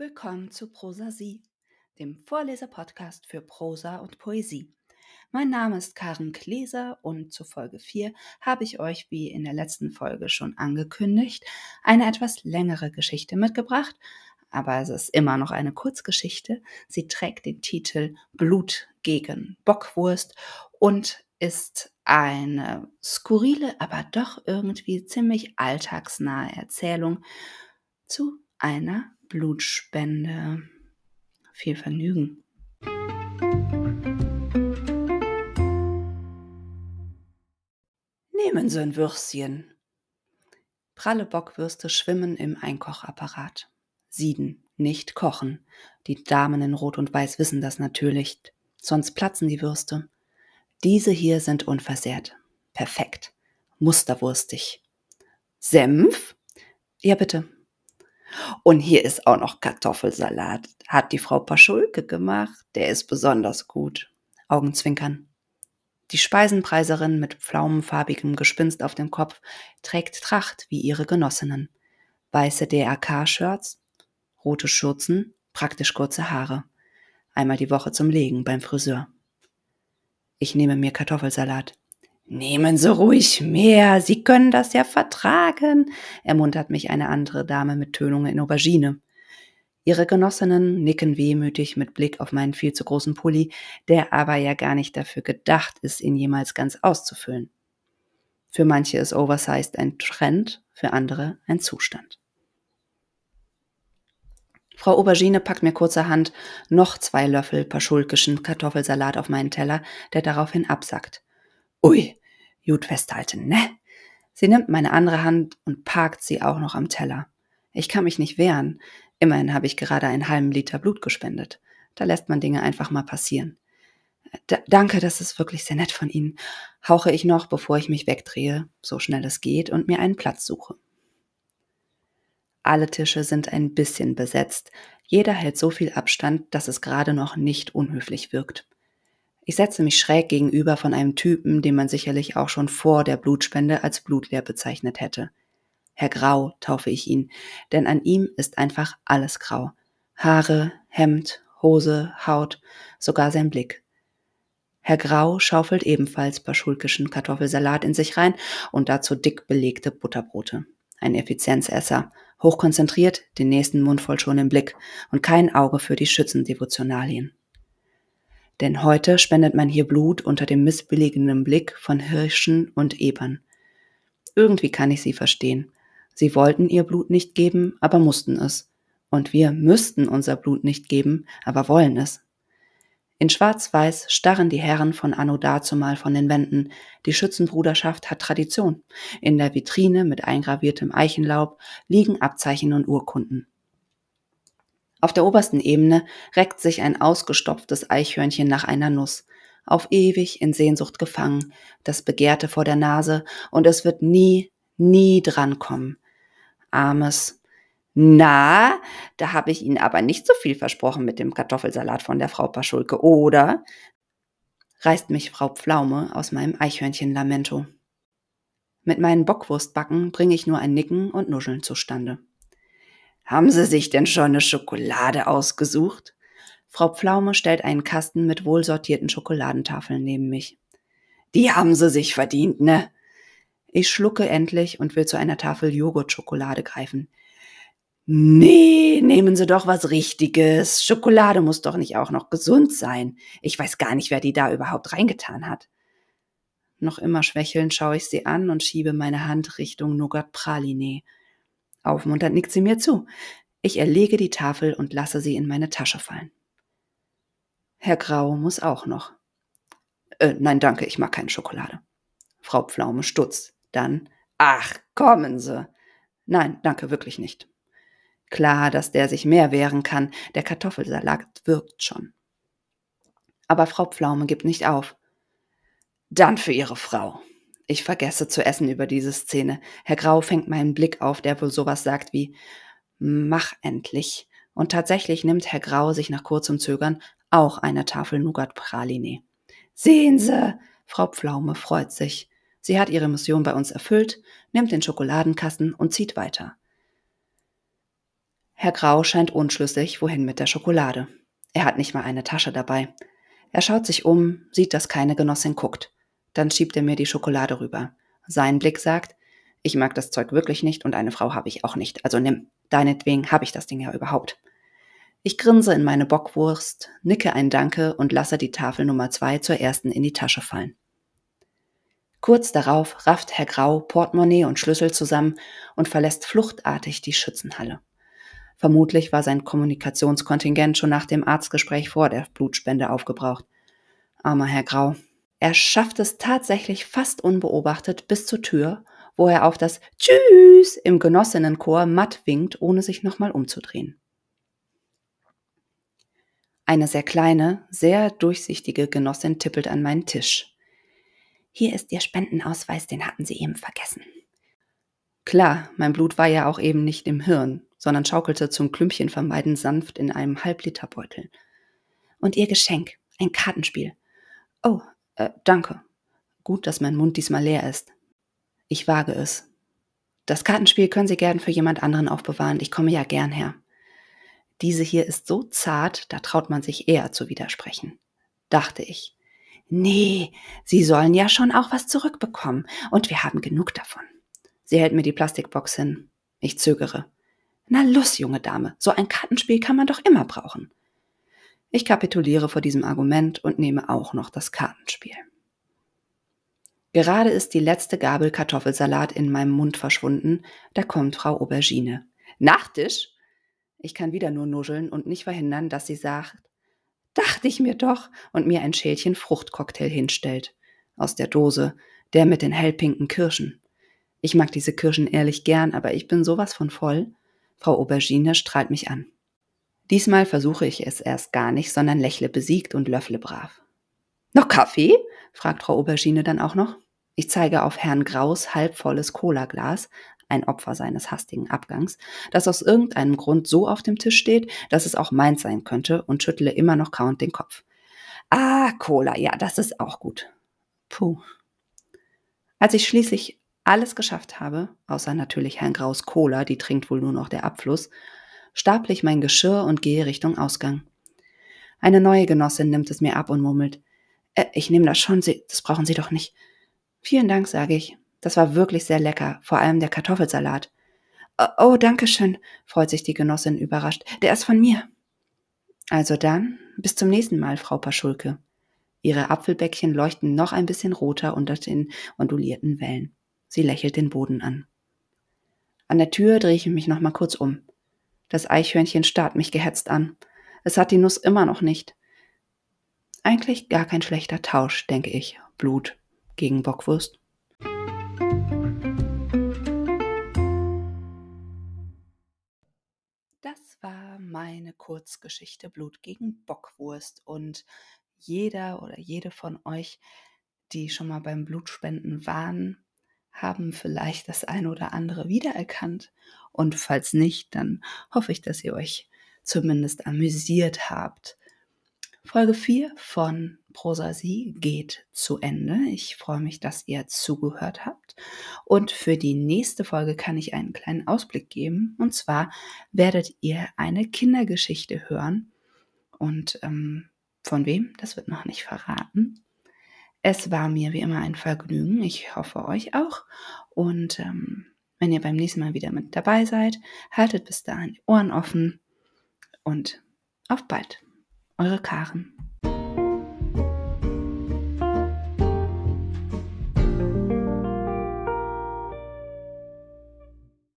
Willkommen zu Prosa Sie, dem Vorleser-Podcast für Prosa und Poesie. Mein Name ist Karen Kleser und zu Folge 4 habe ich euch, wie in der letzten Folge schon angekündigt, eine etwas längere Geschichte mitgebracht, aber es ist immer noch eine Kurzgeschichte. Sie trägt den Titel Blut gegen Bockwurst und ist eine skurrile, aber doch irgendwie ziemlich alltagsnahe Erzählung zu einer Blutspende. Viel Vergnügen. Nehmen Sie ein Würstchen. Pralle Bockwürste schwimmen im Einkochapparat. Sieden, nicht kochen. Die Damen in Rot und Weiß wissen das natürlich, sonst platzen die Würste. Diese hier sind unversehrt. Perfekt. Musterwurstig. Senf? Ja, bitte. Und hier ist auch noch Kartoffelsalat. Hat die Frau Paschulke gemacht. Der ist besonders gut. Augenzwinkern. Die Speisenpreiserin mit pflaumenfarbigem Gespinst auf dem Kopf trägt Tracht wie ihre Genossinnen. Weiße DRK-Shirts, rote Schürzen, praktisch kurze Haare. Einmal die Woche zum Legen beim Friseur. Ich nehme mir Kartoffelsalat. Nehmen Sie ruhig mehr, Sie können das ja vertragen, ermuntert mich eine andere Dame mit Tönung in Aubergine. Ihre Genossinnen nicken wehmütig mit Blick auf meinen viel zu großen Pulli, der aber ja gar nicht dafür gedacht ist, ihn jemals ganz auszufüllen. Für manche ist Oversized ein Trend, für andere ein Zustand. Frau Aubergine packt mir kurzerhand noch zwei Löffel paschulkischen Kartoffelsalat auf meinen Teller, der daraufhin absackt. Ui, gut festhalten, ne? Sie nimmt meine andere Hand und parkt sie auch noch am Teller. Ich kann mich nicht wehren. Immerhin habe ich gerade einen halben Liter Blut gespendet. Da lässt man Dinge einfach mal passieren. D danke, das ist wirklich sehr nett von Ihnen. Hauche ich noch, bevor ich mich wegdrehe, so schnell es geht, und mir einen Platz suche. Alle Tische sind ein bisschen besetzt. Jeder hält so viel Abstand, dass es gerade noch nicht unhöflich wirkt. Ich setze mich schräg gegenüber von einem Typen, den man sicherlich auch schon vor der Blutspende als blutleer bezeichnet hätte. Herr Grau taufe ich ihn, denn an ihm ist einfach alles grau. Haare, Hemd, Hose, Haut, sogar sein Blick. Herr Grau schaufelt ebenfalls paschulkischen Kartoffelsalat in sich rein und dazu dick belegte Butterbrote. Ein Effizienzesser, hochkonzentriert, den nächsten Mundvoll schon im Blick und kein Auge für die Schützendevotionalien. Denn heute spendet man hier Blut unter dem missbilligenden Blick von Hirschen und Ebern. Irgendwie kann ich sie verstehen. Sie wollten ihr Blut nicht geben, aber mussten es. Und wir müssten unser Blut nicht geben, aber wollen es. In Schwarz-Weiß starren die Herren von Anno dazumal von den Wänden. Die Schützenbruderschaft hat Tradition. In der Vitrine mit eingraviertem Eichenlaub liegen Abzeichen und Urkunden. Auf der obersten Ebene reckt sich ein ausgestopftes Eichhörnchen nach einer Nuss, auf ewig in Sehnsucht gefangen, das Begehrte vor der Nase, und es wird nie, nie drankommen. Armes. Na, da habe ich Ihnen aber nicht so viel versprochen mit dem Kartoffelsalat von der Frau Paschulke, oder? reißt mich Frau Pflaume aus meinem Eichhörnchenlamento. Mit meinen Bockwurstbacken bringe ich nur ein Nicken und Nuscheln zustande. Haben Sie sich denn schon eine Schokolade ausgesucht? Frau Pflaume stellt einen Kasten mit wohlsortierten Schokoladentafeln neben mich. Die haben Sie sich verdient, ne? Ich schlucke endlich und will zu einer Tafel Joghurtschokolade greifen. Nee, nehmen Sie doch was Richtiges. Schokolade muss doch nicht auch noch gesund sein. Ich weiß gar nicht, wer die da überhaupt reingetan hat. Noch immer schwächelnd schaue ich sie an und schiebe meine Hand Richtung Nougat Praline. Aufmunternd nickt sie mir zu. Ich erlege die Tafel und lasse sie in meine Tasche fallen. Herr Grau muss auch noch. Äh, nein, danke, ich mag keine Schokolade. Frau Pflaume stutzt. Dann, ach, kommen Sie. Nein, danke, wirklich nicht. Klar, dass der sich mehr wehren kann. Der Kartoffelsalat wirkt schon. Aber Frau Pflaume gibt nicht auf. Dann für Ihre Frau. Ich vergesse zu essen über diese Szene. Herr Grau fängt meinen Blick auf, der wohl sowas sagt wie Mach endlich. Und tatsächlich nimmt Herr Grau sich nach kurzem Zögern auch eine Tafel Nougat Praline. Sehen Sie! Frau Pflaume freut sich. Sie hat ihre Mission bei uns erfüllt, nimmt den Schokoladenkasten und zieht weiter. Herr Grau scheint unschlüssig, wohin mit der Schokolade. Er hat nicht mal eine Tasche dabei. Er schaut sich um, sieht, dass keine Genossin guckt. Dann schiebt er mir die Schokolade rüber. Sein Blick sagt, ich mag das Zeug wirklich nicht und eine Frau habe ich auch nicht. Also nimm, deinetwegen habe ich das Ding ja überhaupt. Ich grinse in meine Bockwurst, nicke ein Danke und lasse die Tafel Nummer zwei zur ersten in die Tasche fallen. Kurz darauf rafft Herr Grau Portemonnaie und Schlüssel zusammen und verlässt fluchtartig die Schützenhalle. Vermutlich war sein Kommunikationskontingent schon nach dem Arztgespräch vor der Blutspende aufgebraucht. Armer Herr Grau. Er schafft es tatsächlich fast unbeobachtet bis zur Tür, wo er auf das Tschüss im Genossinnenchor matt winkt, ohne sich nochmal umzudrehen. Eine sehr kleine, sehr durchsichtige Genossin tippelt an meinen Tisch. Hier ist Ihr Spendenausweis, den hatten Sie eben vergessen. Klar, mein Blut war ja auch eben nicht im Hirn, sondern schaukelte zum Klümpchen vermeiden sanft in einem Halbliterbeutel. Und Ihr Geschenk, ein Kartenspiel. Oh, äh, danke. Gut, dass mein Mund diesmal leer ist. Ich wage es. Das Kartenspiel können Sie gern für jemand anderen aufbewahren. Ich komme ja gern her. Diese hier ist so zart, da traut man sich eher zu widersprechen. Dachte ich. Nee, Sie sollen ja schon auch was zurückbekommen, und wir haben genug davon. Sie hält mir die Plastikbox hin. Ich zögere. Na los, junge Dame, so ein Kartenspiel kann man doch immer brauchen. Ich kapituliere vor diesem Argument und nehme auch noch das Kartenspiel. Gerade ist die letzte Gabel Kartoffelsalat in meinem Mund verschwunden, da kommt Frau Aubergine. Nachtisch? Ich kann wieder nur nuscheln und nicht verhindern, dass sie sagt, dachte ich mir doch, und mir ein Schälchen Fruchtcocktail hinstellt. Aus der Dose, der mit den hellpinken Kirschen. Ich mag diese Kirschen ehrlich gern, aber ich bin sowas von voll. Frau Aubergine strahlt mich an. Diesmal versuche ich es erst gar nicht, sondern lächle besiegt und löffle brav. Noch Kaffee? fragt Frau Aubergine dann auch noch. Ich zeige auf Herrn Graus halbvolles Cola-Glas, ein Opfer seines hastigen Abgangs, das aus irgendeinem Grund so auf dem Tisch steht, dass es auch meins sein könnte und schüttle immer noch kauend den Kopf. Ah, Cola, ja, das ist auch gut. Puh. Als ich schließlich alles geschafft habe, außer natürlich Herrn Graus Cola, die trinkt wohl nur noch der Abfluss, staple ich mein Geschirr und gehe Richtung Ausgang. Eine neue Genossin nimmt es mir ab und murmelt, äh, ich nehme das schon, Sie, das brauchen Sie doch nicht. Vielen Dank, sage ich. Das war wirklich sehr lecker, vor allem der Kartoffelsalat. Oh, oh, danke schön, freut sich die Genossin überrascht. Der ist von mir. Also dann, bis zum nächsten Mal, Frau Paschulke. Ihre Apfelbäckchen leuchten noch ein bisschen roter unter den ondulierten Wellen. Sie lächelt den Boden an. An der Tür drehe ich mich noch mal kurz um. Das Eichhörnchen starrt mich gehetzt an. Es hat die Nuss immer noch nicht. Eigentlich gar kein schlechter Tausch, denke ich. Blut gegen Bockwurst. Das war meine Kurzgeschichte Blut gegen Bockwurst und jeder oder jede von euch, die schon mal beim Blutspenden waren, haben vielleicht das eine oder andere wiedererkannt. Und falls nicht, dann hoffe ich, dass ihr euch zumindest amüsiert habt. Folge 4 von Prosasie geht zu Ende. Ich freue mich, dass ihr zugehört habt. Und für die nächste Folge kann ich einen kleinen Ausblick geben. Und zwar werdet ihr eine Kindergeschichte hören. Und ähm, von wem? Das wird noch nicht verraten. Es war mir wie immer ein Vergnügen. Ich hoffe euch auch. Und ähm, wenn ihr beim nächsten Mal wieder mit dabei seid, haltet bis dahin die Ohren offen und auf bald. Eure Karen.